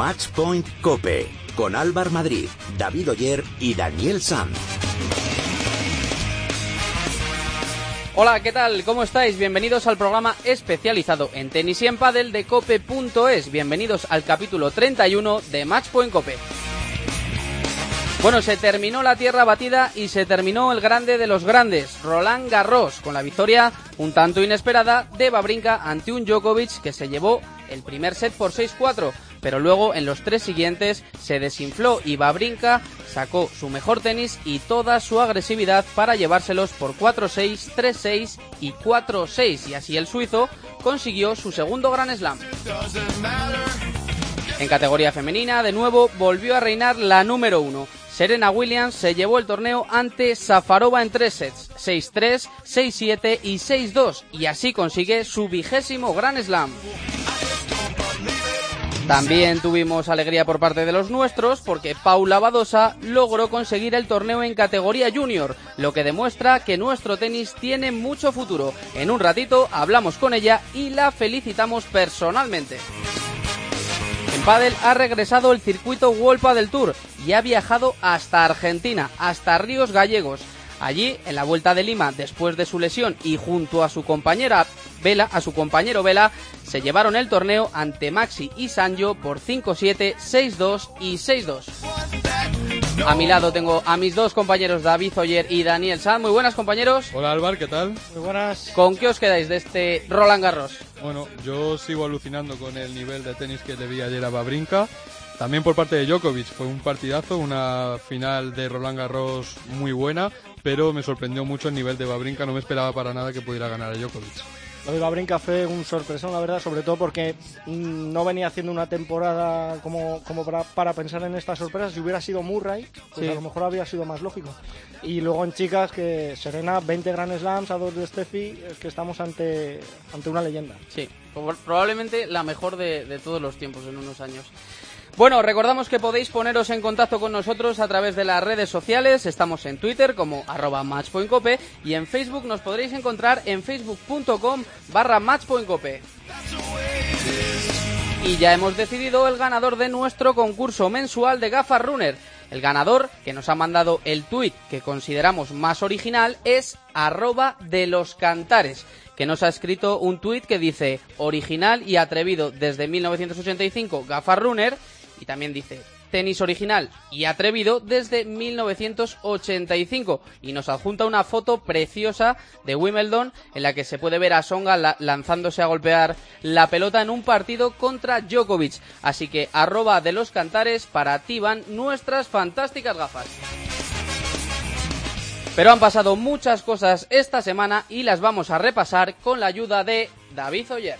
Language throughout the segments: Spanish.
Matchpoint Cope con Álvar Madrid, David Oyer y Daniel Sanz. Hola, ¿qué tal? ¿Cómo estáis? Bienvenidos al programa especializado en tenis y en pádel de cope.es. Bienvenidos al capítulo 31 de Matchpoint Cope. Bueno, se terminó la tierra batida y se terminó el grande de los grandes, Roland Garros, con la victoria un tanto inesperada de Babrinka ante un Djokovic que se llevó el primer set por 6-4, pero luego en los tres siguientes se desinfló y Babrinka sacó su mejor tenis y toda su agresividad para llevárselos por 4-6, 3-6 y 4-6 y así el suizo consiguió su segundo Grand Slam. En categoría femenina, de nuevo, volvió a reinar la número uno. Serena Williams se llevó el torneo ante Safarova en tres sets, 6-3, 6-7 y 6-2, y así consigue su vigésimo Grand Slam. También tuvimos alegría por parte de los nuestros porque Paula Badosa logró conseguir el torneo en categoría junior, lo que demuestra que nuestro tenis tiene mucho futuro. En un ratito hablamos con ella y la felicitamos personalmente. En pádel ha regresado el circuito World del Tour y ha viajado hasta Argentina, hasta Ríos Gallegos. Allí, en la vuelta de Lima, después de su lesión y junto a su compañera Vela, a su compañero Vela, se llevaron el torneo ante Maxi y Sanjo por 5-7, 6-2 y 6-2. A mi lado tengo a mis dos compañeros David Oyer y Daniel Sanz. Muy buenas compañeros. Hola Álvaro, ¿qué tal? Muy buenas. ¿Con qué os quedáis de este Roland Garros? Bueno, yo sigo alucinando con el nivel de tenis que le vi ayer a Babrinka. También por parte de Djokovic fue un partidazo, una final de Roland Garros muy buena, pero me sorprendió mucho el nivel de Babrinka, no me esperaba para nada que pudiera ganar a Djokovic. Lo de Babrinka fue un sorpresón, la verdad, sobre todo porque no venía haciendo una temporada como, como para, para pensar en estas sorpresas. Si hubiera sido Murray, pues Sí. a lo mejor habría sido más lógico. Y luego en chicas, que Serena, 20 Grand Slams a dos de Steffi, es que estamos ante, ante una leyenda. Sí, probablemente la mejor de, de todos los tiempos en unos años. Bueno, recordamos que podéis poneros en contacto con nosotros a través de las redes sociales. Estamos en Twitter como arroba matchpointcope y en Facebook nos podréis encontrar en facebook.com barra matchpointcope. Y ya hemos decidido el ganador de nuestro concurso mensual de gafas runner. El ganador que nos ha mandado el tuit que consideramos más original es arroba de los cantares, que nos ha escrito un tuit que dice original y atrevido desde 1985 gafas runner y también dice tenis original y atrevido desde 1985 y nos adjunta una foto preciosa de Wimbledon en la que se puede ver a Songa la- lanzándose a golpear la pelota en un partido contra Djokovic. Así que arroba de los cantares para ti van nuestras fantásticas gafas. Pero han pasado muchas cosas esta semana y las vamos a repasar con la ayuda de David Oyer.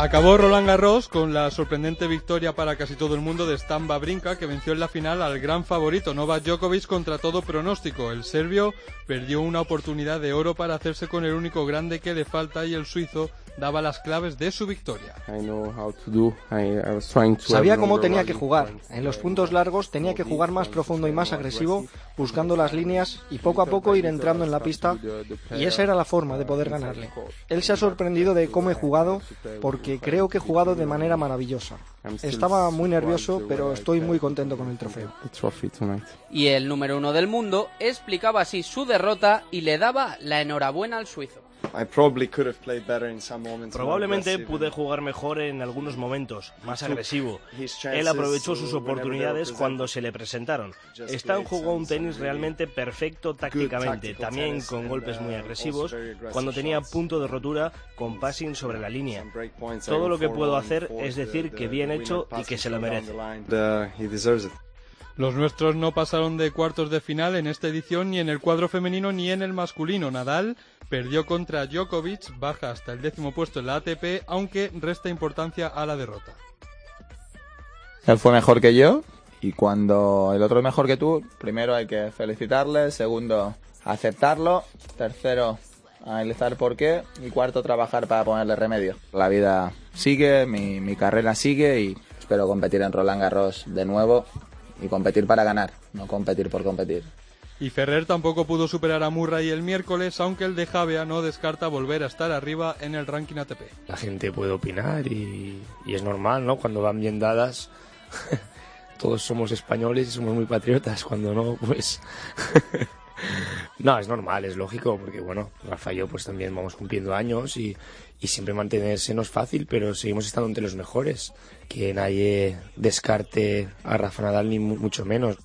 Acabó Roland Garros con la sorprendente victoria para casi todo el mundo de Stan Babrinka, que venció en la final al gran favorito Novak Djokovic contra todo pronóstico. El serbio perdió una oportunidad de oro para hacerse con el único grande que le falta y el suizo daba las claves de su victoria. Sabía cómo tenía que jugar. En los puntos largos tenía que jugar más profundo y más agresivo, buscando las líneas y poco a poco ir entrando en la pista. Y esa era la forma de poder ganarle. Él se ha sorprendido de cómo he jugado, porque creo que he jugado de manera maravillosa. Estaba muy nervioso, pero estoy muy contento con el trofeo. Y el número uno del mundo explicaba así su derrota y le daba la enhorabuena al suizo. Probablemente pude jugar mejor en algunos momentos, más agresivo. Él aprovechó sus oportunidades cuando se le presentaron. Stan jugó un tenis realmente perfecto tácticamente, también con golpes muy agresivos, cuando tenía punto de rotura con passing sobre la línea. Todo lo que puedo hacer es decir que bien hecho y que se lo merece. Los nuestros no pasaron de cuartos de final en esta edición ni en el cuadro femenino ni en el masculino. Nadal perdió contra Djokovic, baja hasta el décimo puesto en la ATP, aunque resta importancia a la derrota. Él fue mejor que yo y cuando el otro es mejor que tú, primero hay que felicitarle, segundo aceptarlo, tercero analizar por qué y cuarto trabajar para ponerle remedio. La vida sigue, mi, mi carrera sigue y espero competir en Roland Garros de nuevo y competir para ganar, no competir por competir. Y Ferrer tampoco pudo superar a Murray el miércoles, aunque el de Javea no descarta volver a estar arriba en el ranking ATP. La gente puede opinar y, y es normal, ¿no? Cuando van bien dadas, todos somos españoles y somos muy patriotas. Cuando no, pues... no, es normal, es lógico, porque bueno, Rafa y yo pues también vamos cumpliendo años y, y siempre mantenerse no es fácil, pero seguimos estando entre los mejores. Que nadie descarte a Rafa Nadal ni mu- mucho menos.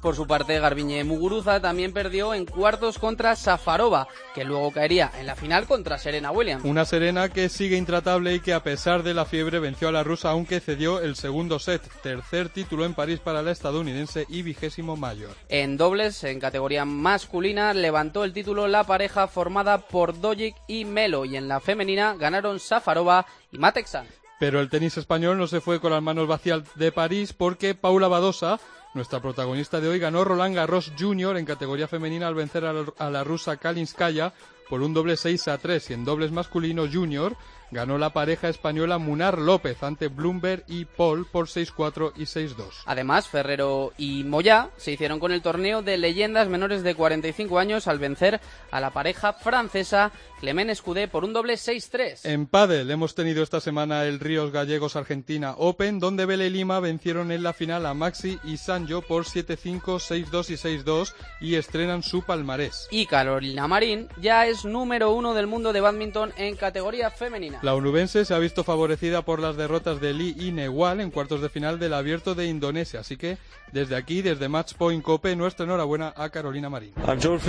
Por su parte, Garbiñe Muguruza también perdió en cuartos contra Safarova, que luego caería en la final contra Serena Williams. Una Serena que sigue intratable y que a pesar de la fiebre venció a la rusa aunque cedió el segundo set, tercer título en París para la estadounidense y vigésimo mayor. En dobles, en categoría masculina, levantó el título la pareja formada por Dojic y Melo, y en la femenina ganaron Safarova y Matexan. Pero el tenis español no se fue con las manos vacías de París porque Paula Badosa, nuestra protagonista de hoy, ganó Roland Garros Jr. en categoría femenina al vencer a la, rusa Kalinskaya por un doble 6 a 3 y en dobles masculino junior ganó la pareja española Munar López ante Bloomberg y Paul por 6-4 y 6-2. Además, Ferrero y Moyá se hicieron con el torneo de leyendas menores de 45 años al vencer a la pareja francesa Clement Escudé por un doble 6-3. En pádel hemos tenido esta semana el Ríos Gallegos Argentina Open, donde Vela y Lima vencieron en la final a Maxi y Sanjo por 7-5, 6-2 y 6-2 y estrenan su palmarés. Y Carolina Marín ya es número uno del mundo de badminton en categoría femenina. La onubense se ha visto favorecida por las derrotas de Lee y Newal en cuartos de final del Abierto de Indonesia, así que desde aquí, desde Match Point Cope, nuestra enhorabuena a Carolina Marín. I'm Joel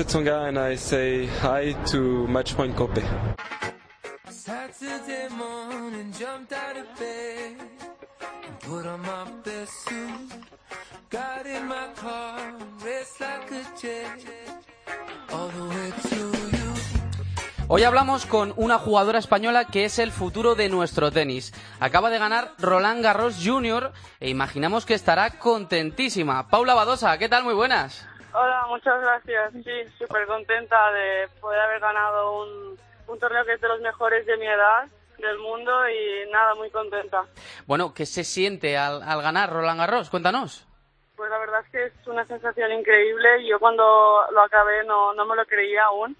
and I say hi to Cope. Got in my car, raced like a jet all the way to you. Hoy hablamos con una jugadora española que es el futuro de nuestro tenis. Acaba de ganar Roland Garros Jr. e imaginamos que estará contentísima. Paula Badosa, ¿qué tal? Muy buenas. Hola, muchas gracias. Sí, súper contenta de poder haber ganado un, un torneo que es de los mejores de mi edad del mundo y nada, muy contenta. Bueno, ¿qué se siente al, al ganar Roland Garros? Cuéntanos. Pues la verdad es que es una sensación increíble. Yo cuando lo acabé no, no me lo creía aún.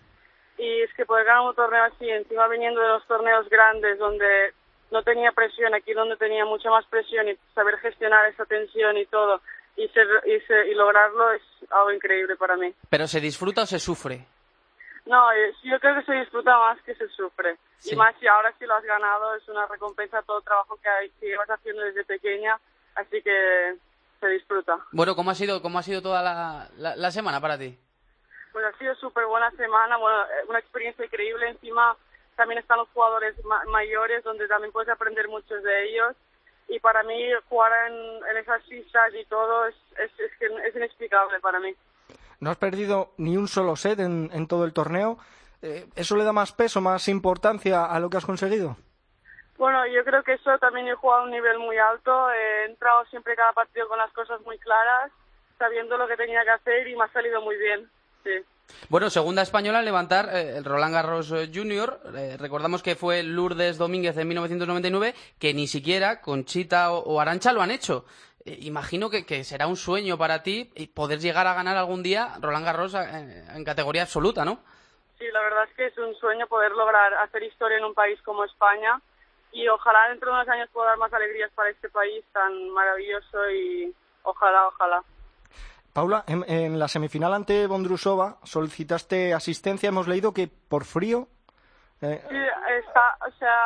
Y es que poder ganar un torneo así, encima viniendo de los torneos grandes donde no tenía presión, aquí donde tenía mucha más presión y saber gestionar esa tensión y todo y, ser, y, ser- y lograrlo es algo increíble para mí. ¿Pero se disfruta o se sufre? No, eh, yo creo que se disfruta más que se sufre. Sí. Y más si ahora sí lo has ganado, es una recompensa a todo el trabajo que, hay, que llevas haciendo desde pequeña, así que se disfruta. Bueno, ¿cómo ha sido, cómo ha sido toda la, la- la semana para ti? Pues ha sido súper buena semana, bueno, eh, una experiencia increíble. Encima también están los jugadores ma- mayores, donde también puedes aprender muchos de ellos. Y para mí jugar en, en esas pistas y todo es, es, es, que es inexplicable para mí. No has perdido ni un solo set en, en todo el torneo. Eh, ¿Eso le da más peso, más importancia a lo que has conseguido? Bueno, yo creo que eso también he jugado a un nivel muy alto. He entrado siempre cada partido con las cosas muy claras, sabiendo lo que tenía que hacer y me ha salido muy bien. Sí. Bueno, segunda española en levantar eh, el Roland Garros eh, Junior. Eh, recordamos que fue Lourdes Domínguez en 1999, que ni siquiera Conchita o, o Arancha lo han hecho. Eh, imagino que, que será un sueño para ti y poder llegar a ganar algún día Roland Garros eh, en categoría absoluta, ¿no? Sí, la verdad es que es un sueño poder lograr hacer historia en un país como España y ojalá dentro de unos años pueda dar más alegrías para este país tan maravilloso y ojalá, ojalá. Paula, en, en la semifinal ante Bondrusova solicitaste asistencia. Hemos leído que por frío. eh, Sí, está, o sea,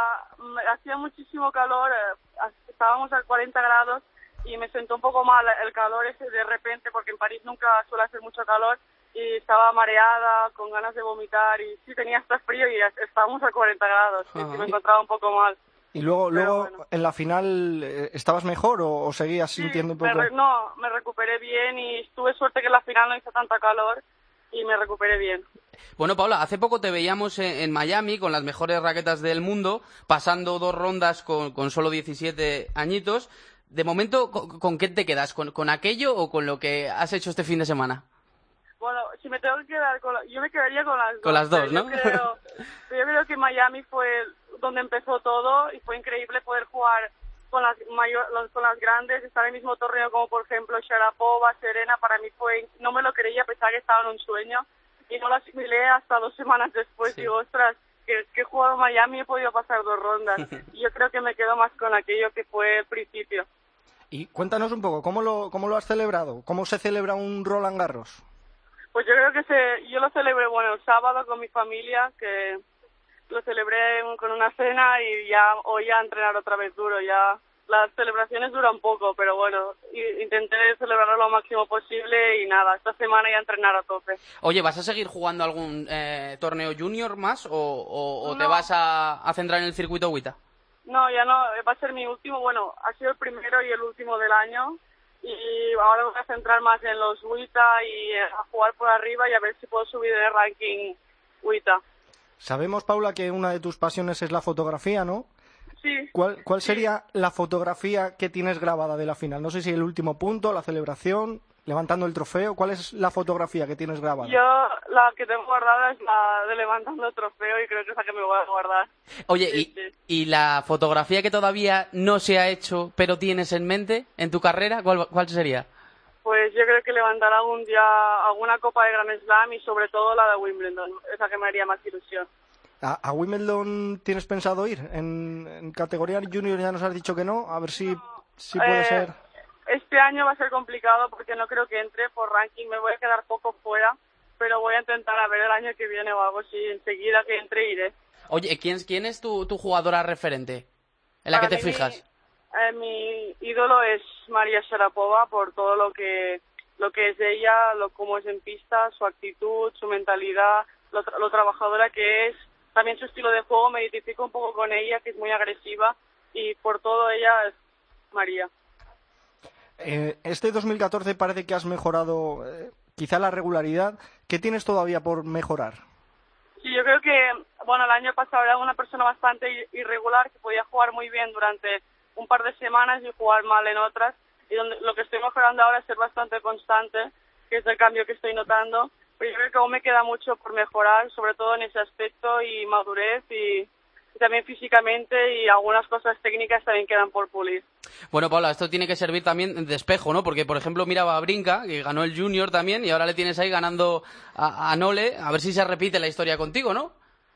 hacía muchísimo calor, eh, estábamos a 40 grados y me sentó un poco mal el calor ese de repente porque en París nunca suele hacer mucho calor y estaba mareada, con ganas de vomitar y sí tenía hasta frío y es- estábamos a 40 grados, y sí me encontraba un poco mal. Y luego, Pero luego bueno. en la final, eh, ¿estabas mejor o, o seguías sintiendo un Me poco? re- no, me recuperé bien y tuve suerte que en la final no hizo tanta calor y me recuperé bien. Bueno, Paula, hace poco te veíamos en, en Miami con las mejores raquetas del mundo, pasando dos rondas con, con solo 17 añitos. De momento, ¿con, con qué te quedas? ¿Con, ¿Con aquello o con lo que has hecho este fin de semana? Bueno, si me tengo que quedar con la- yo me quedaría con las dos. Con las dos, pero yo ¿no? creo- pero yo creo que Miami fue donde empezó todo y fue increíble poder jugar con las, mayor, los- con las grandes, estar en el mismo torneo como por ejemplo Sharapova, Serena, para mí fue, no me lo creía, pensaba que estaba en un sueño y no lo asimilé hasta dos semanas después. Digo, ostras, que, que he jugado en Miami y he podido pasar dos rondas. y yo creo que me quedo más con aquello que fue el principio. Y cuéntanos un poco, ¿cómo lo, cómo lo has celebrado? ¿Cómo se celebra un Roland Garros? Pues yo creo que se, yo lo celebré, bueno, el sábado con mi familia, que lo celebré con una cena y ya hoy a entrenar otra vez duro. Ya las celebraciones duran poco, pero bueno, intenté celebrarlo lo máximo posible y nada, esta semana ya entrenar a tope. Oye, ¿vas a seguir jugando algún eh, torneo junior más o, o- o te vas a, a centrar en el circuito WTA? No, ya no, va a ser mi último, bueno, ha sido el primero y el último del año y ahora voy a centrar más en los WTA y a jugar por arriba y a ver si puedo subir en el ranking WTA. Sabemos, Paula, que una de tus pasiones es la fotografía, ¿no? Sí. ¿Cuál, cuál sería la fotografía que tienes grabada de la final? No sé si el último punto, la celebración, levantando el trofeo. ¿Cuál es la fotografía que tienes grabada? Yo la que tengo guardada es la de levantando el trofeo y creo que es la que me voy a guardar. Oye, y, y la fotografía que todavía no se ha hecho, pero tienes en mente en tu carrera, ¿cuál, cuál sería? Pues yo creo que levantar algún día alguna copa de Grand Slam y sobre todo la de Wimbledon, esa que me haría más ilusión. ¿A, a Wimbledon tienes pensado ir? En, en categoría junior ya nos has dicho que no. A ver si, si puede Eh, ser. Este año va a ser complicado porque no creo que entre por ranking, me voy a quedar poco fuera, pero voy a intentar a ver el año que viene o algo si enseguida que entre iré. Oye, ¿quién, quién es tu, tu jugadora referente en la Para que te mí, fijas? Eh, mi ídolo es María Sharapova por todo lo que lo que es ella, lo cómo es en pista, su actitud, su mentalidad, lo, tra- lo trabajadora que es, también su estilo de juego me identifico un poco con ella, que es muy agresiva y por todo ella es María. Eh, este 2014 parece que has mejorado eh, quizá la regularidad. ¿Qué tienes todavía por mejorar? Sí, yo creo que, bueno, el año pasado era una persona bastante irregular que podía jugar muy bien durante un par de semanas y jugar mal en otras. Y donde, lo que estoy mejorando ahora es ser bastante constante, que es el cambio que estoy notando. Pero yo creo que aún me queda mucho por mejorar, sobre todo en ese aspecto y madurez y, y también físicamente y algunas cosas técnicas también quedan por pulir. Bueno, Paula, esto tiene que servir también de espejo, ¿no? Porque, por ejemplo, miraba a Brinca, que ganó el Junior también, y ahora le tienes ahí ganando a, a Nole. A ver si se repite la historia contigo, ¿no?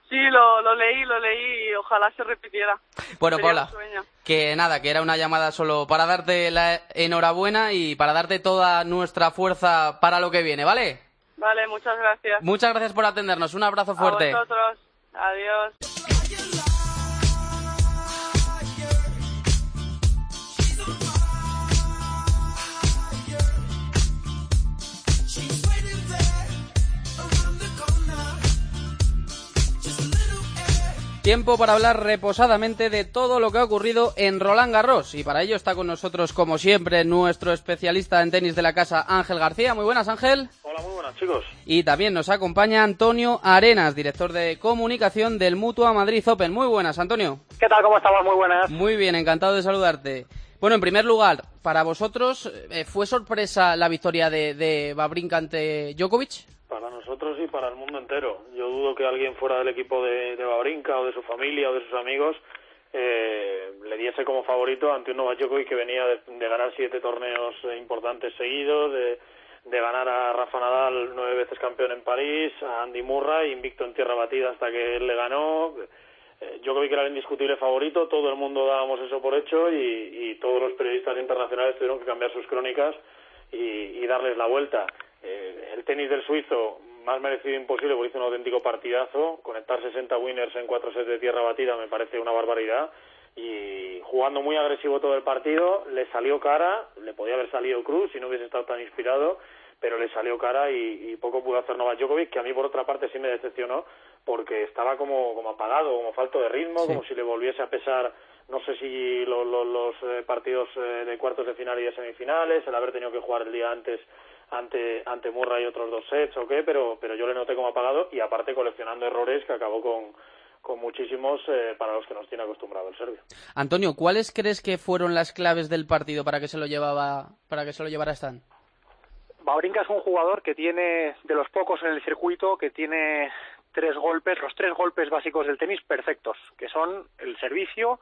Sí, lo, lo leí, lo leí y ojalá se repitiera. Bueno, Sería Paula. Que nada, que era una llamada solo para darte la enhorabuena y para darte toda nuestra fuerza para lo que viene, ¿vale? Vale, muchas gracias. Muchas gracias por atendernos. Un abrazo fuerte. A vosotros. Adiós. Tiempo para hablar reposadamente de todo lo que ha ocurrido en Roland Garros. Y para ello está con nosotros, como siempre, nuestro especialista en tenis de la casa, Ángel García. Muy buenas, Ángel. Hola, muy buenas chicos. Y también nos acompaña Antonio Arenas, director de comunicación del Mutua Madrid Open. Muy buenas, Antonio. ¿Qué tal? ¿Cómo estamos? Muy buenas. Muy bien, encantado de saludarte. Bueno, en primer lugar, para vosotros, eh, ¿fue sorpresa la victoria de, de Babrinka ante Djokovic? Nosotros y para el mundo entero. Yo dudo que alguien fuera del equipo de, de Babrinka o de su familia o de sus amigos eh, le diese como favorito ante un Novak que venía de, ganar siete torneos importantes seguidos, de, de ganar a Rafa Nadal nueve veces campeón en París, a Andy Murray invicto en tierra batida hasta que él le ganó. Eh, Djokovic era el indiscutible favorito, todo el mundo dábamos eso por hecho y, y todos los periodistas internacionales tuvieron que cambiar sus crónicas y, y darles la vuelta. Eh, el tenis del suizo, más merecido imposible, porque hizo un auténtico partidazo. Conectar 60 winners en cuatro sets de tierra batida me parece una barbaridad. Y jugando muy agresivo todo el partido, le salió cara, le podía haber salido cruz si no hubiese estado tan inspirado, pero le salió cara y, y poco pudo hacer Novak Djokovic, que a mí por otra parte sí me decepcionó, porque estaba como, como apagado, como falto de ritmo, Sí. como si le volviese a pesar no sé si lo- lo- los eh, partidos eh, de cuartos de final y de semifinales, el haber tenido que jugar el día antes ante ante Murray y otros dos sets o qué, pero pero yo le noté como apagado y aparte coleccionando errores que acabó con con muchísimos eh, para los que nos tiene acostumbrado el serbio. Antonio, ¿cuáles crees que fueron las claves del partido para que se lo llevaba para que se lo llevara Stan? Babrinka es un jugador que tiene, de los pocos en el circuito, que tiene tres golpes, los tres golpes básicos del tenis perfectos, que son el servicio,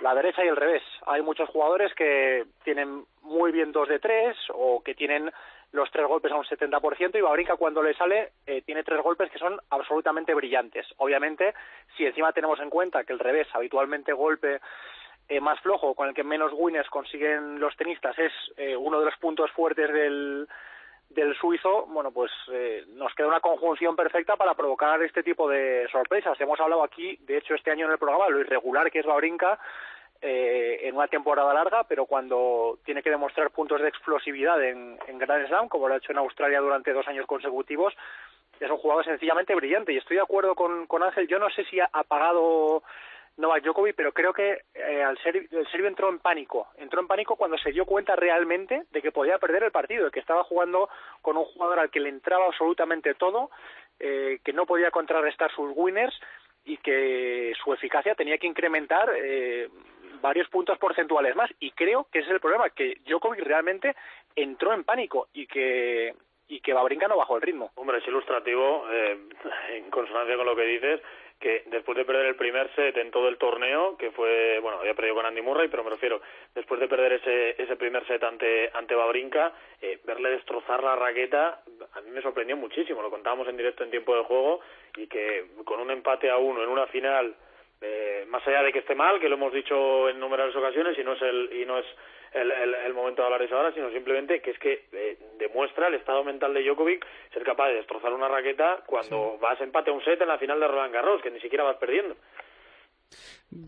la derecha y el revés. Hay muchos jugadores que tienen muy bien dos de tres o que tienen los tres golpes a un 70% y Babrinka cuando le sale eh, tiene tres golpes que son absolutamente brillantes. Obviamente, si encima tenemos en cuenta que el revés, habitualmente golpe eh, más flojo, con el que menos winners consiguen los tenistas, es eh, uno de los puntos fuertes del, del suizo, bueno, pues eh, nos queda una conjunción perfecta para provocar este tipo de sorpresas. Hemos hablado aquí, de hecho, este año en el programa, lo irregular que es Babrinka, eh, en una temporada larga, pero cuando tiene que demostrar puntos de explosividad en, en Grand Slam, como lo ha hecho en Australia durante dos años consecutivos, es un jugador sencillamente brillante. Y estoy de acuerdo con, con Ángel, yo no sé si ha apagado Novak Djokovic, pero creo que eh, al ser, el serbio entró en pánico. Entró en pánico cuando se dio cuenta realmente de que podía perder el partido, de que estaba jugando con un jugador al que le entraba absolutamente todo, eh, que no podía contrarrestar sus winners y que su eficacia tenía que incrementar eh, varios puntos porcentuales más. Y creo que ese es el problema, que Djokovic realmente entró en pánico y que y que Babrinka no bajó el ritmo. Hombre, es ilustrativo, eh, en consonancia con lo que dices, que después de perder el primer set en todo el torneo, que fue, bueno, había perdido con Andy Murray, pero me refiero, después de perder ese, ese primer set ante, ante Babrinka, eh, verle destrozar la raqueta, a mí me sorprendió muchísimo, lo contábamos en directo en tiempo de juego, y que con un empate a uno en una final, eh, más allá de que esté mal, que lo hemos dicho en numerosas ocasiones, y no es el, y no es el, el, el, momento de hablar eso ahora, sino simplemente que es que eh, demuestra el estado mental de Djokovic ser capaz de destrozar una raqueta cuando sí. vas empate a un set en la final de Roland Garros, que ni siquiera vas perdiendo.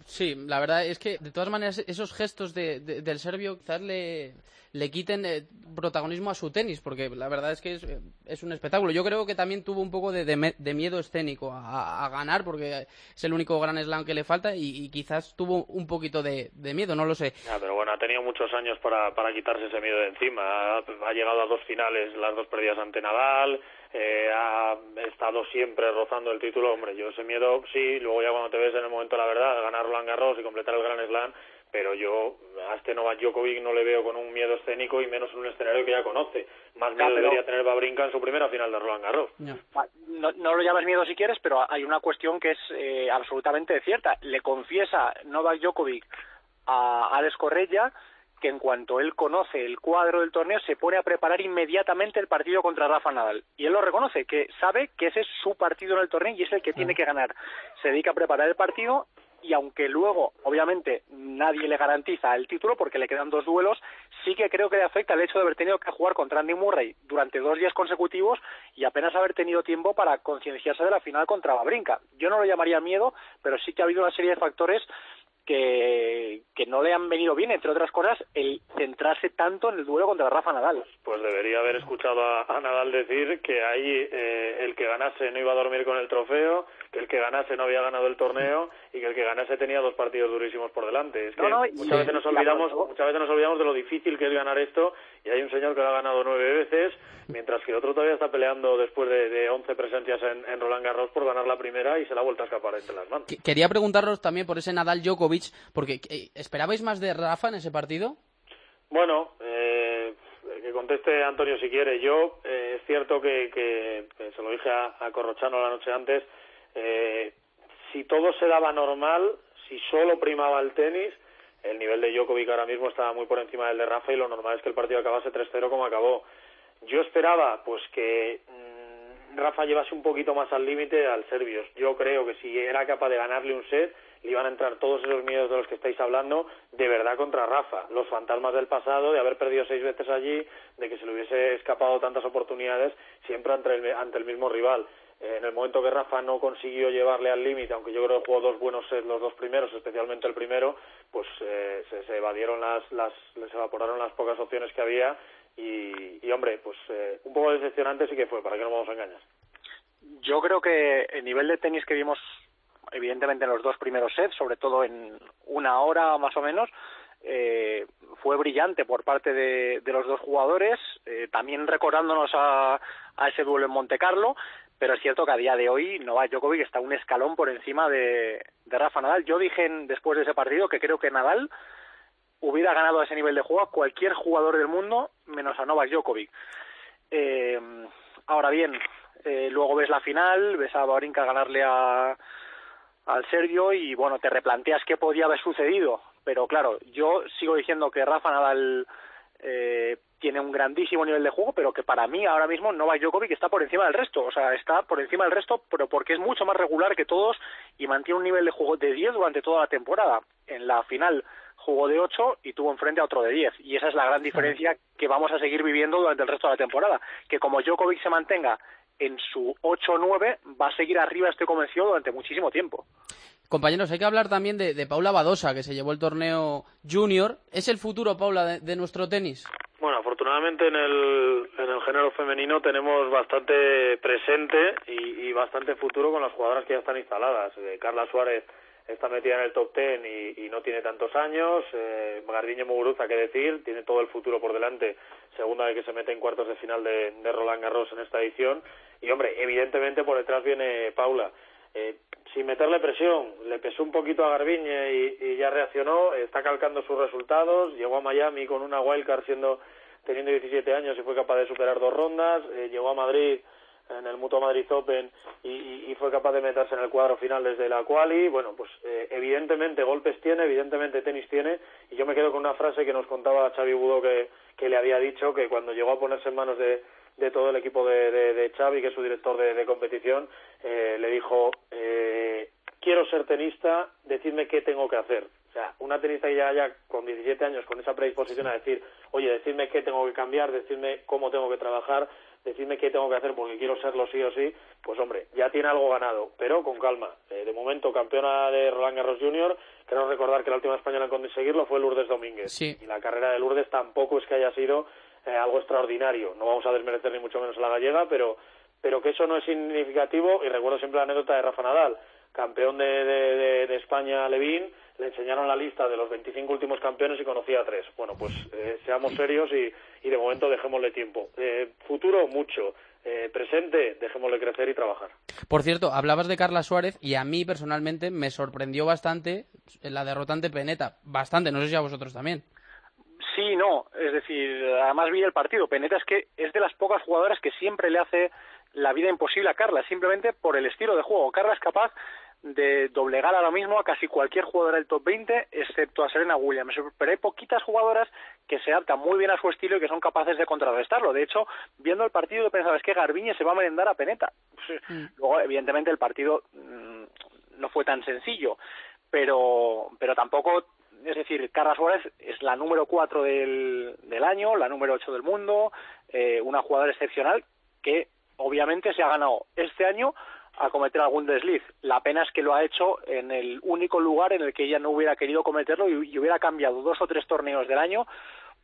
Sí, la verdad es que de todas maneras esos gestos de, de, del serbio quizás le, le quiten eh, protagonismo a su tenis, porque la verdad es que es, es, un espectáculo. Yo creo que también tuvo un poco de, de miedo escénico a, ganar, porque es el único gran slam que le falta y, quizás tuvo un poquito de, miedo, no lo sé. Pero bueno, ha tenido muchos años para, para quitarse ese miedo de encima. Ha, ha llegado a dos finales, las dos perdidas ante Nadal, eh, ha estado siempre rozando el título, hombre, yo ese miedo sí, luego ya cuando te ves en el momento la verdad, ganar Roland Garros y completar el Gran Slam, pero yo a este Novak Djokovic no le veo con un miedo escénico y menos en un escenario que ya conoce. Más miedo pero... debería tener Babrinka en su primera final de Roland Garros. No. No, no, lo llames miedo si quieres, pero hay una cuestión que es eh, absolutamente cierta. Le confiesa Novak Djokovic a Alex Correia que en cuanto él conoce el cuadro del torneo se pone a preparar inmediatamente el partido contra Rafa Nadal. Y él lo reconoce, que sabe que ese es su partido en el torneo y es el que tiene que ganar. Se dedica a preparar el partido y aunque luego, obviamente, nadie le garantiza el título porque le quedan dos duelos, sí que creo que le afecta el hecho de haber tenido que jugar contra Andy Murray durante dos días consecutivos y apenas haber tenido tiempo para concienciarse de la final contra Babrinka. Yo no lo llamaría miedo, pero sí que ha habido una serie de factores que, no le han venido bien, entre otras cosas, el centrarse tanto en el duelo contra Rafa Nadal. Pues debería haber escuchado a, a Nadal decir que ahí eh, el que ganase no iba a dormir con el trofeo, que el que ganase no había ganado el torneo y que el que ganase tenía dos partidos durísimos por delante. Es que no, no, muchas veces nos olvidamos, muchas veces nos olvidamos de lo difícil que es ganar esto y hay un señor que lo ha ganado nueve veces, mientras que otro todavía está peleando después de, de 11 presencias en, en Roland Garros por ganar la primera y se la ha vuelto a escapar entre las manos. Quería preguntaros también por ese Nadal Djokovic, porque eh, ¿esperabais más de Rafa en ese partido? Bueno, eh, que conteste Antonio si quiere. Yo, eh, es cierto que, que, que, se lo dije a, a Corrochano la noche antes, eh, si todo se daba normal, si solo primaba el tenis, el nivel de Djokovic ahora mismo estaba muy por encima del de Rafa y lo normal es que el partido acabase 3-0 como acabó. Yo esperaba pues que mmm, Rafa llevase un poquito más al límite al serbios. Yo creo que si era capaz de ganarle un set, le iban a entrar todos esos miedos de los que estáis hablando de verdad contra Rafa. Los fantasmas del pasado, de haber perdido seis veces allí, de que se le hubiese escapado tantas oportunidades, siempre ante el, ante el mismo rival. En el momento que Rafa no consiguió llevarle al límite, aunque yo creo que jugó dos buenos sets los dos primeros, especialmente el primero, pues eh, se, evadieron las, las, les evaporaron las pocas opciones que había y, y hombre, pues eh, un poco decepcionante sí que fue, para que no vamos a engañar. Yo creo que el nivel de tenis que vimos evidentemente en los dos primeros sets, sobre todo en una hora más o menos, eh, fue brillante por parte de, de los dos jugadores, eh, también recordándonos a, a ese duelo en Monte Carlo, pero es cierto que a día de hoy Novak Djokovic está un escalón por encima de, Rafa Nadal. Yo dije en, después de ese partido que creo que Nadal hubiera ganado a ese nivel de juego a cualquier jugador del mundo menos a Novak Djokovic. Eh, ahora bien, eh, luego ves la final, ves a Babrinka ganarle a, al serbio y bueno, te replanteas qué podía haber sucedido. pero claro, yo sigo diciendo que Rafa Nadal eh, tiene un grandísimo nivel de juego, pero que para mí ahora mismo Novak Djokovic está por encima del resto, o sea, está por encima del resto, pero porque es mucho más regular que todos y mantiene un nivel de juego de 10 durante toda la temporada. En la final jugó de 8 y tuvo enfrente a otro de 10, y esa es la gran diferencia que vamos a seguir viviendo durante el resto de la temporada, que como Djokovic se mantenga en su 8-9, va a seguir arriba, estoy convencido, durante muchísimo tiempo. Compañeros, hay que hablar también de, de Paula Badosa, que se llevó el torneo junior. ¿Es el futuro, Paula, de, de nuestro tenis? Bueno, afortunadamente en el, en el género femenino tenemos bastante presente y, y bastante futuro con las jugadoras que ya están instaladas. Eh, Carla Suárez está metida en el top ten y, no tiene tantos años. Eh, Gardiño Muguruza, qué decir, tiene todo el futuro por delante. Segunda vez que se mete en cuartos de final de, Roland Garros en esta edición. Y hombre, evidentemente por detrás viene Paula. Eh, sin meterle presión, le pesó un poquito a Garbiñe y, y, ya reaccionó, está calcando sus resultados, llegó a Miami con una wildcard siendo teniendo 17 años y fue capaz de superar dos rondas, eh, llegó a Madrid en el Mutua Madrid Open y, y, fue capaz de meterse en el cuadro final desde la quali, bueno, pues eh, evidentemente golpes tiene, evidentemente tenis tiene y yo me quedo con una frase que nos contaba Xavi Budo que, que le había dicho que cuando llegó a ponerse en manos de de todo el equipo de, de, de Xavi, que es su director de, de competición, eh, le dijo, eh, quiero ser tenista, decidme qué tengo que hacer. O sea, una tenista que ya haya con 17 años con esa predisposición a decir, oye, decidme qué tengo que cambiar, decidme cómo tengo que trabajar, decidme qué tengo que hacer porque quiero serlo sí o sí, pues hombre, ya tiene algo ganado, pero con calma. Eh, de momento, campeona de Roland Garros Junior, quiero recordar que la última española en conseguirlo fue Lourdes Domínguez. Sí. Y la carrera de Lourdes tampoco es que haya sido eh, algo extraordinario. No vamos a desmerecer ni mucho menos a la gallega, pero, pero que eso no es significativo. Y recuerdo siempre la anécdota de Rafa Nadal, campeón de, de, de, de España Levín, le enseñaron la lista de los 25 últimos campeones y conocía a tres. Bueno, pues eh, seamos serios y, y de momento dejémosle tiempo. Eh, futuro, mucho. Eh, presente, dejémosle crecer y trabajar. Por cierto, hablabas de Carla Suárez y a mí personalmente me sorprendió bastante la derrotante Peneta. Bastante, no sé si a vosotros también. Sí, no, es decir, además vi el partido. Peneta es que es de las pocas jugadoras que siempre le hace la vida imposible a Carla, simplemente por el estilo de juego. Carla es capaz de doblegar ahora mismo a casi cualquier jugadora del top 20, excepto a Serena Williams. Pero hay poquitas jugadoras que se adaptan muy bien a su estilo y que son capaces de contrarrestarlo. De hecho, viendo el partido pensaba, es que Garbiñe se va a merendar a Peneta. Mm. Luego, evidentemente, el partido mmm, no fue tan sencillo, pero, pero tampoco es decir, Carla Suárez es la número 4 del, del año, la número 8 del mundo, eh, una jugadora excepcional que obviamente se ha ganado este año a cometer algún desliz. La pena es que lo ha hecho en el único lugar en el que ella no hubiera querido cometerlo y, y hubiera cambiado dos o tres torneos del año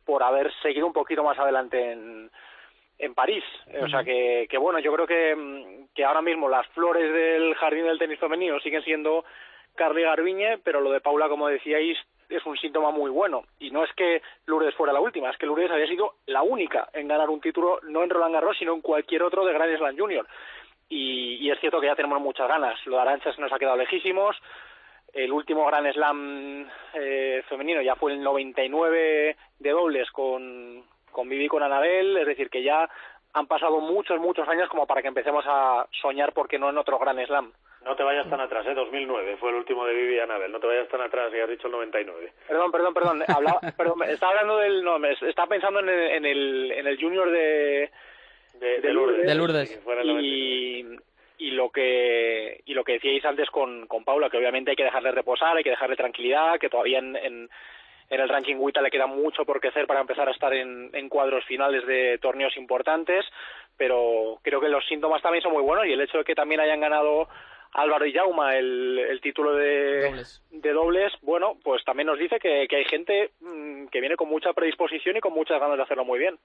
por haber seguido un poquito más adelante en, en París. O sea que, que bueno, yo creo que, que ahora mismo las flores del jardín del tenis femenino siguen siendo Carly Garbiñe, pero lo de Paula, como decíais, es un síntoma muy bueno. Y no es que Lourdes fuera la última, es que Lourdes había sido la única en ganar un título, no en Roland Garros, sino en cualquier otro de Grand Slam Junior. Y, y es cierto que ya tenemos muchas ganas. Lo de Arancha se nos ha quedado lejísimos. El último Grand Slam eh, femenino ya fue el 99 de dobles con, con Vivi con Anabel, es decir, que ya han pasado muchos, muchos años como para que empecemos a soñar, porque no en otro Grand Slam. No te vayas tan atrás, ¿eh? 2009 fue el último de Vivi y Anabel. No te vayas tan atrás, ya has dicho el 99. Perdón, perdón, perdón. Hablaba, perdón estaba hablando del... No, estaba pensando en el, en el, en el junior de... De, de Lourdes. De Lourdes. Y, y lo que y lo que decíais antes con, con Paula, que obviamente hay que dejarle reposar, hay que dejarle tranquilidad, que todavía en, en, en el ranking WTA le queda mucho por crecer para empezar a estar en, en cuadros finales de torneos importantes, pero creo que los síntomas también son muy buenos y el hecho de que también hayan ganado Álvaro y Jauma el, el título de dobles. de dobles, bueno, pues también nos dice que, que hay gente mmm, que viene con mucha predisposición y con muchas ganas de hacerlo muy bien.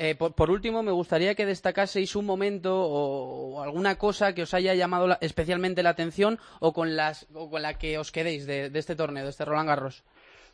Eh, por, por, último, me gustaría que destacaseis un momento o, alguna cosa que os haya llamado la, especialmente la atención o con, las, o con la que os quedéis de, de este torneo, de este Roland Garros.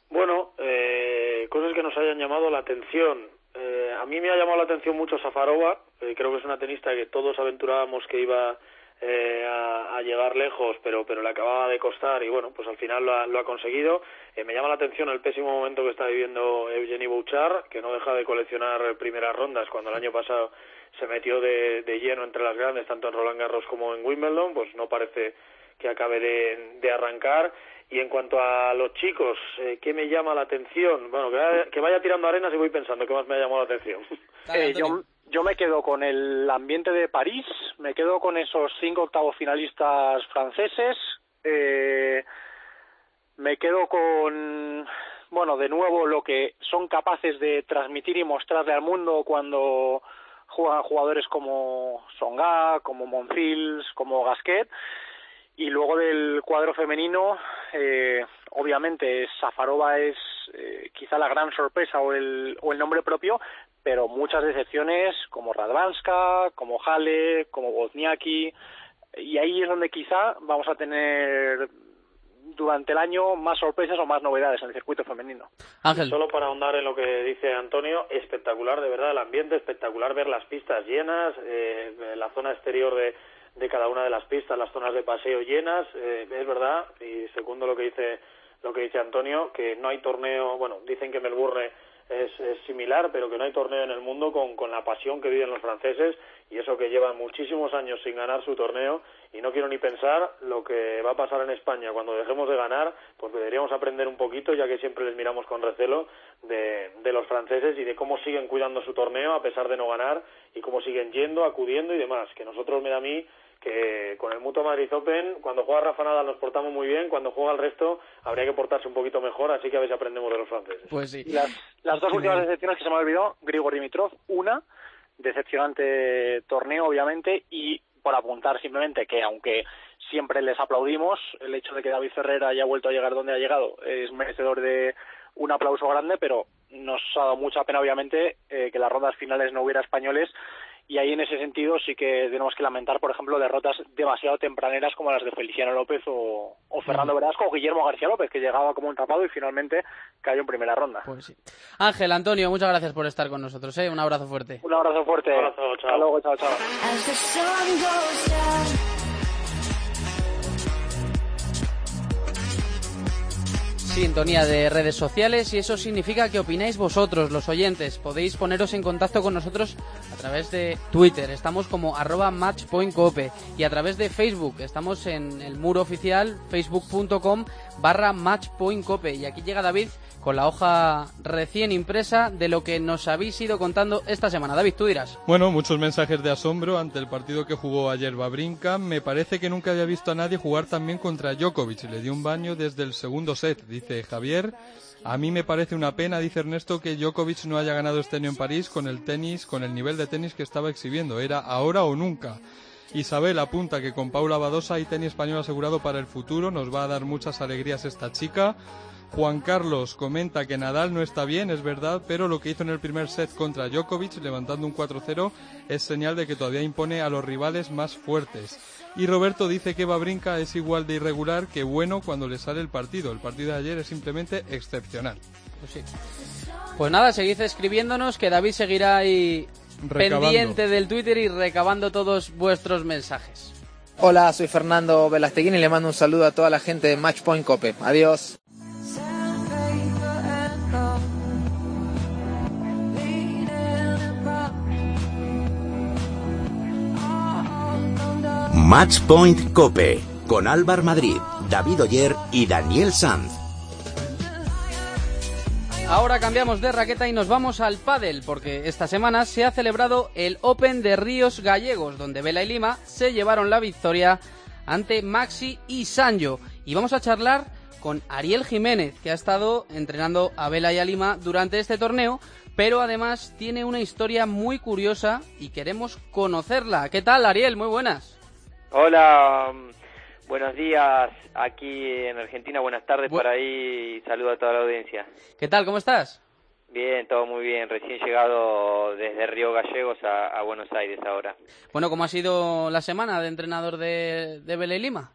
Bueno, eh, cosas que nos hayan llamado la atención. Eh, a mí me ha llamado la atención mucho Safarova, eh, creo que es una tenista que todos aventurábamos que iba eh, a, a, llegar lejos, pero, pero le acababa de costar y bueno, pues al final lo ha, lo ha conseguido. Eh, me llama la atención el pésimo momento que está viviendo Eugenie Bouchard, que no deja de coleccionar primeras rondas cuando el año pasado se metió de, de lleno entre las grandes, tanto en Roland Garros como en Wimbledon, pues no parece que acabe de, arrancar. Y en cuanto a los chicos, eh, ¿qué me llama la atención? Bueno, que vaya, que vaya tirando arenas y voy pensando qué más me ha llamado la atención. Eh, yo me quedo con el ambiente de París, me quedo con esos cinco octavos finalistas franceses, eh, me quedo con, bueno, de nuevo lo que son capaces de transmitir y mostrarle al mundo cuando juegan jugadores como Songa, como Monfils, como Gasquet. Y luego del cuadro femenino, eh, obviamente Safarova es eh, quizá la gran sorpresa o el, o el nombre propio, pero muchas decepciones como Radvanska, como Hale, como Wozniacki, y ahí es donde quizá vamos a tener durante el año más sorpresas o más novedades en el circuito femenino. Ángel. Solo para ahondar en lo que dice Antonio, espectacular, de verdad, el ambiente, espectacular ver las pistas llenas, eh, la zona exterior de, de cada una de las pistas, las zonas de paseo llenas, eh, es verdad, y segundo lo que dice lo que dice Antonio, que no hay torneo, bueno, dicen que Melbourne es, es, similar, pero que no hay torneo en el mundo con, con la pasión que viven los franceses y eso que llevan muchísimos años sin ganar su torneo y no quiero ni pensar lo que va a pasar en España cuando dejemos de ganar, pues deberíamos aprender un poquito, ya que siempre les miramos con recelo, de, de los franceses y de cómo siguen cuidando su torneo a pesar de no ganar y cómo siguen yendo, acudiendo y demás, que nosotros me da a mí que con el Mutuo Madrid Open, cuando juega Rafa Nadal nos portamos muy bien, cuando juega el resto habría que portarse un poquito mejor, así que a ver si aprendemos de los franceses. Pues sí. Las, las dos últimas decepciones que se me ha olvidado, Grigor Dimitrov, una, decepcionante torneo obviamente, y por apuntar simplemente que aunque siempre les aplaudimos, el hecho de que David Ferrer haya vuelto a llegar donde ha llegado es merecedor de un aplauso grande, pero nos ha dado mucha pena obviamente eh, que las rondas finales no hubiera españoles y ahí en ese sentido sí que tenemos que lamentar, por ejemplo, derrotas demasiado tempraneras como las de Feliciano López o, o Fernando Velasco o Guillermo García López, que llegaba como un tapado y finalmente cayó en primera ronda. Pues sí. Ángel, Antonio, muchas gracias por estar con nosotros. ¿eh? Un abrazo fuerte. Un abrazo fuerte. Un abrazo, chao. Hasta luego, chao, chao. Sintonía de redes sociales y eso significa que opináis vosotros, los oyentes. Podéis poneros en contacto con nosotros a través de Twitter, estamos como arroba matchpointcope y a través de Facebook, estamos en el muro oficial facebook.com barra matchpointcope y aquí llega David con la hoja recién impresa de lo que nos habéis ido contando esta semana. David, tú dirás. Bueno, muchos mensajes de asombro ante el partido que jugó ayer Babrinka. Me parece que nunca había visto a nadie jugar también contra Djokovic. Le dio un baño desde el segundo set, dice Javier. A mí me parece una pena, dice Ernesto, que Djokovic no haya ganado este año en París con el tenis, con el nivel de tenis que estaba exhibiendo. Era ahora o nunca. Isabel apunta que con Paula Badosa hay tenis español asegurado para el futuro. Nos va a dar muchas alegrías esta chica. Juan Carlos comenta que Nadal no está bien, es verdad, pero lo que hizo en el primer set contra Djokovic, levantando un 4-0, es señal de que todavía impone a los rivales más fuertes. Y Roberto dice que Babrinka es igual de irregular que bueno cuando le sale el partido. El partido de ayer es simplemente excepcional. Pues. Pues nada, seguid escribiéndonos que David seguirá ahí Recabando. pendiente del Twitter y recabando todos vuestros mensajes. Hola, soy Fernando Velasteguín y le mando un saludo a toda la gente de Matchpoint Cope. Adiós. Matchpoint Cope con Álvar Madrid, David Oyer y Daniel Sanz. Ahora cambiamos de raqueta y nos vamos al pádel, porque esta semana se ha celebrado el Open de Ríos Gallegos, donde Vela y Lima se llevaron la victoria ante Maxi y Sanjo. Y vamos a charlar con Ariel Jiménez, que ha estado entrenando a Vela y a Lima durante este torneo, pero además tiene una historia muy curiosa y queremos conocerla. ¿Qué tal, Ariel? Muy buenas. Hola, buenos días aquí en Argentina, buenas tardes por ahí y saludo a toda la audiencia. ¿Qué tal? ¿Cómo estás? Bien, todo muy bien, recién llegado desde Río Gallegos a, a Buenos Aires ahora. Bueno, ¿cómo ha sido la semana de entrenador de, de Lima?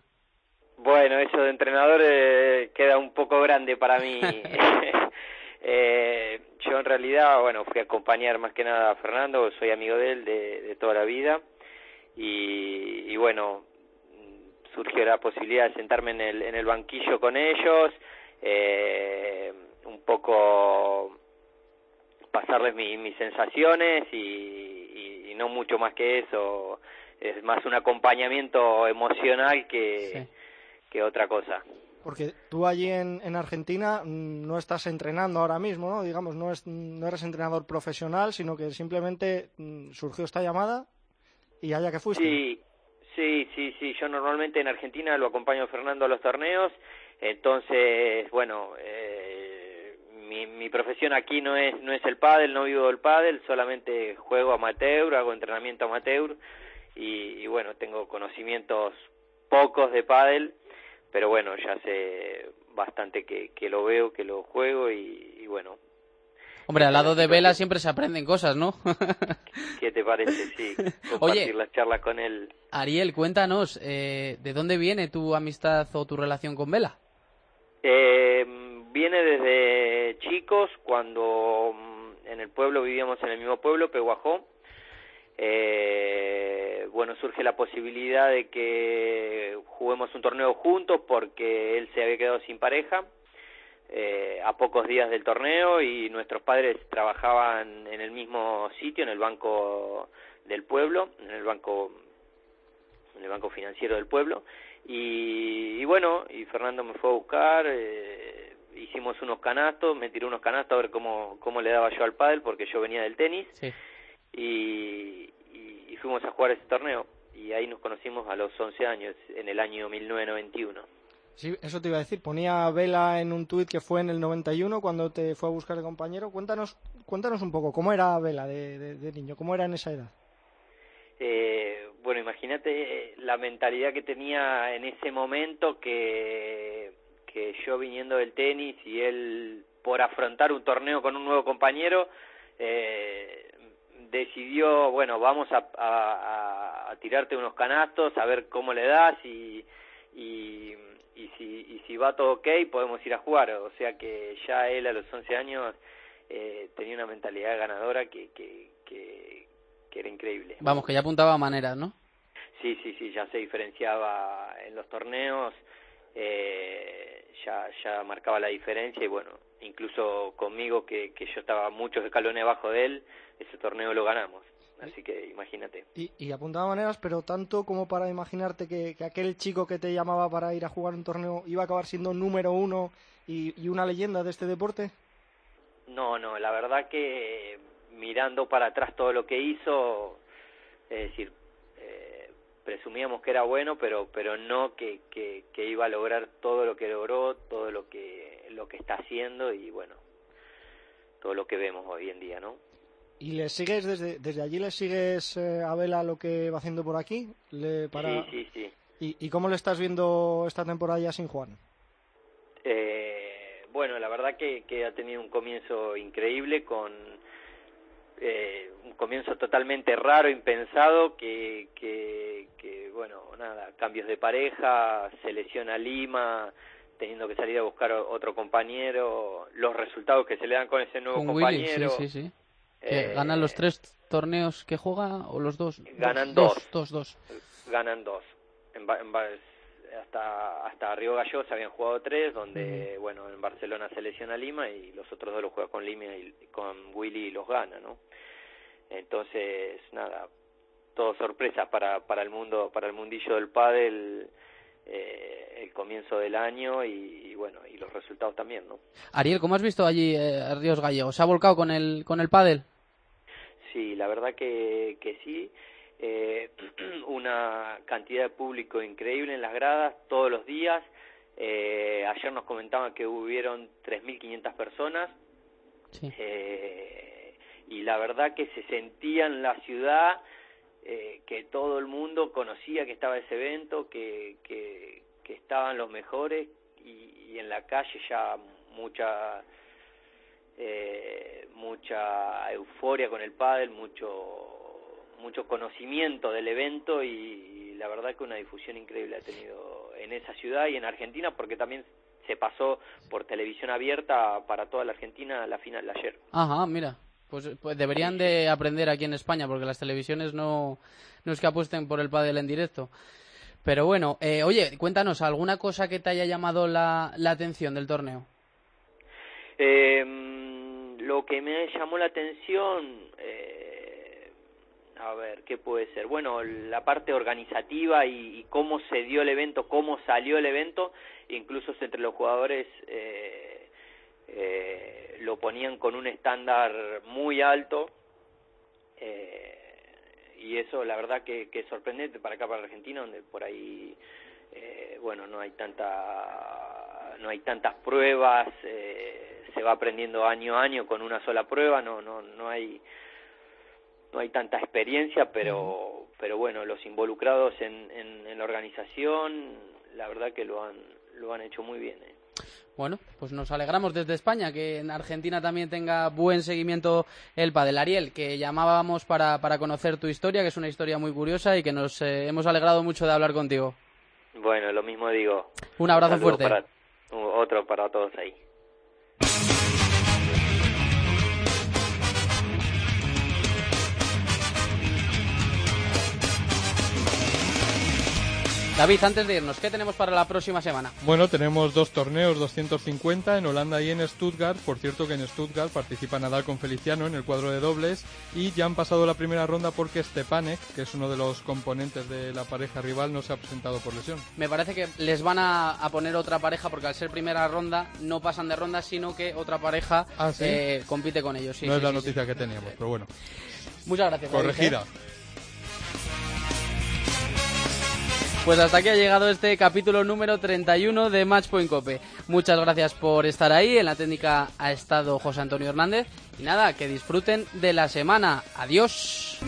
Bueno, eso de entrenador eh, queda un poco grande para mí. eh, yo en realidad, bueno, fui a acompañar más que nada a Fernando, soy amigo de él de, de toda la vida y, y bueno, surgió la posibilidad de sentarme en el, en el banquillo con ellos, eh, un poco pasarles mi, mis sensaciones y, y, y no mucho más que eso, es más un acompañamiento emocional que, que otra cosa. Porque tú allí en, en Argentina mm, no estás entrenando ahora mismo, ¿no? Digamos, no, es, no eres entrenador profesional, sino que simplemente mm, surgió esta llamada y allá que fuiste. Sí, sí, sí, sí. Yo normalmente en Argentina lo acompaño a Fernando a los torneos. Entonces, bueno, eh, mi, mi profesión aquí no es no es el pádel, no vivo del pádel, solamente juego amateur, hago entrenamiento amateur y, y bueno, tengo conocimientos pocos de pádel pero bueno, ya sé bastante que, que lo veo, que lo juego y, y bueno. Hombre, al lado de Vela siempre se aprenden cosas, ¿no? ¿Qué te parece? Sí, compartir Oye, las charlas con él. Ariel, cuéntanos, eh, ¿de dónde viene tu amistad o tu relación con Vela? Eh, viene desde chicos, cuando mm, en el pueblo vivíamos en el mismo pueblo, Peguajó. Eh, bueno, surge la posibilidad de que juguemos un torneo juntos porque él se había quedado sin pareja eh, a pocos días del torneo y nuestros padres trabajaban en el mismo sitio, en el banco del pueblo, en el banco en el banco financiero del pueblo y, y bueno, y Fernando me fue a buscar, eh, hicimos unos canastos, me tiró unos canastos a ver cómo, cómo le daba yo al pádel porque yo venía del tenis Sí. y, y, y fuimos a jugar ese torneo y ahí nos conocimos a los 11 años, en el año 1991. Sí, eso te iba a decir. Ponía Vela en un tuit que fue en el 91 cuando te fue a buscar el compañero. Cuéntanos, cuéntanos un poco, ¿cómo era Vela de, niño? ¿Cómo era en esa edad? Eh, bueno, imagínate la mentalidad que tenía en ese momento que, yo viniendo del tenis y él por afrontar un torneo con un nuevo compañero eh, decidió, bueno, vamos a, a- a- a tirarte unos canastos, a ver cómo le das y, y, y si, y si va todo ok podemos ir a jugar. O sea que ya él a los 11 años eh, tenía una mentalidad ganadora que, que, que, que era increíble. Vamos, que ya apuntaba a maneras, ¿no? Sí, sí, sí, ya se diferenciaba en los torneos, eh, ya, ya marcaba la diferencia y bueno, incluso conmigo que, que yo estaba muchos escalones abajo de él, ese torneo lo ganamos. Así que imagínate. Y, y apuntaba maneras, pero tanto como para imaginarte que, que aquel chico que te llamaba para ir a jugar un torneo iba a acabar siendo número uno y, y una leyenda de este deporte. No, no, la verdad que mirando para atrás todo lo que hizo, es decir, eh, presumíamos que era bueno, pero pero no que, que, que iba a lograr todo lo que logró, todo lo que lo que está haciendo y bueno, todo lo que vemos hoy en día, ¿no? ¿Y le sigues desde, desde allí le sigues eh, a Vela lo que va haciendo por aquí? Le, para... Sí, sí, sí. ¿Y, ¿Y cómo le estás viendo esta temporada ya sin Juan? Eh, bueno, la verdad que, que ha tenido un comienzo increíble con eh, un comienzo totalmente raro, impensado, que, que, que, bueno, nada, cambios de pareja, se lesiona Lima, teniendo que salir a buscar otro compañero, los resultados que se le dan con ese nuevo Con Willy, sí, compañero. sí, sí. Eh, ¿Ganan los tres torneos que juega o los dos? Ganan dos. dos. Dos, dos. ganan dos. En, en hasta hasta Río Gallo se habían jugado tres, donde bueno en Barcelona se lesiona Lima y los otros dos los juega con Lima y con Willy y los gana, ¿no? Entonces nada, todo sorpresa para para el mundo para el mundillo del pádel eh, el comienzo del año y, y bueno y los resultados también, ¿no? Ariel, ¿cómo has visto allí eh, Ríos Gallegos? ¿Se ha volcado con el, con el pádel? Sí, la verdad que, que sí. Eh, una cantidad de público increíble en las gradas todos los días. Eh, ayer nos comentaban que hubieron 3.500 personas. Eh, y la verdad que se sentía en la ciudad eh, que todo el mundo conocía que estaba ese evento, que, que, estaban los mejores y, en la calle ya mucha eh, mucha euforia con el pádel, mucho mucho conocimiento del evento y, la verdad que una difusión increíble ha tenido en esa ciudad y en Argentina porque también se pasó por televisión abierta para toda la Argentina la final ayer. Ajá, mira. Pues, pues deberían de aprender aquí en España, porque las televisiones no, es que apuesten por el pádel en directo. Pero bueno, eh, oye, cuéntanos, ¿alguna cosa que te haya llamado la, atención del torneo? Eh, lo que me llamó la atención, eh, a ver, ¿qué puede ser? Bueno, la parte organizativa y, cómo se dio el evento, cómo salió el evento, incluso entre los jugadores eh, eh, lo ponían con un estándar muy alto. Eh, y eso la verdad que, que, es sorprendente para acá para Argentina donde por ahí eh, bueno no hay tanta no hay tantas pruebas eh, se va aprendiendo año a año con una sola prueba no no no hay no hay tanta experiencia pero pero bueno los involucrados en, en, en la organización la verdad que lo han lo han hecho muy bien ¿eh? Bueno, pues nos alegramos desde España que en Argentina también tenga buen seguimiento el padel. Ariel, que llamábamos para, para conocer tu historia, que es una historia muy curiosa y que nos eh, hemos alegrado mucho de hablar contigo. Bueno, lo mismo digo. Un abrazo fuerte. otro para todos ahí. David, antes de irnos, ¿qué tenemos para la próxima semana? Bueno, tenemos dos torneos 250 en Holanda y en Stuttgart. Por cierto que en Stuttgart participa Nadal con Feliciano en el cuadro de dobles y ya han pasado la primera ronda porque Stepanek, que es uno de los componentes de la pareja rival, no se ha presentado por lesión. Me parece que les van a, poner otra pareja porque al ser primera ronda no pasan de ronda, sino que otra pareja ah, eh, compite con ellos. no es la noticia que teníamos, pero bueno. Muchas gracias. Corregida. Pues hasta aquí ha llegado este capítulo número 31 de Matchpoint Cope. Muchas gracias por estar ahí. En la técnica ha estado José Antonio Hernández. Y nada, que disfruten de la semana. Adiós.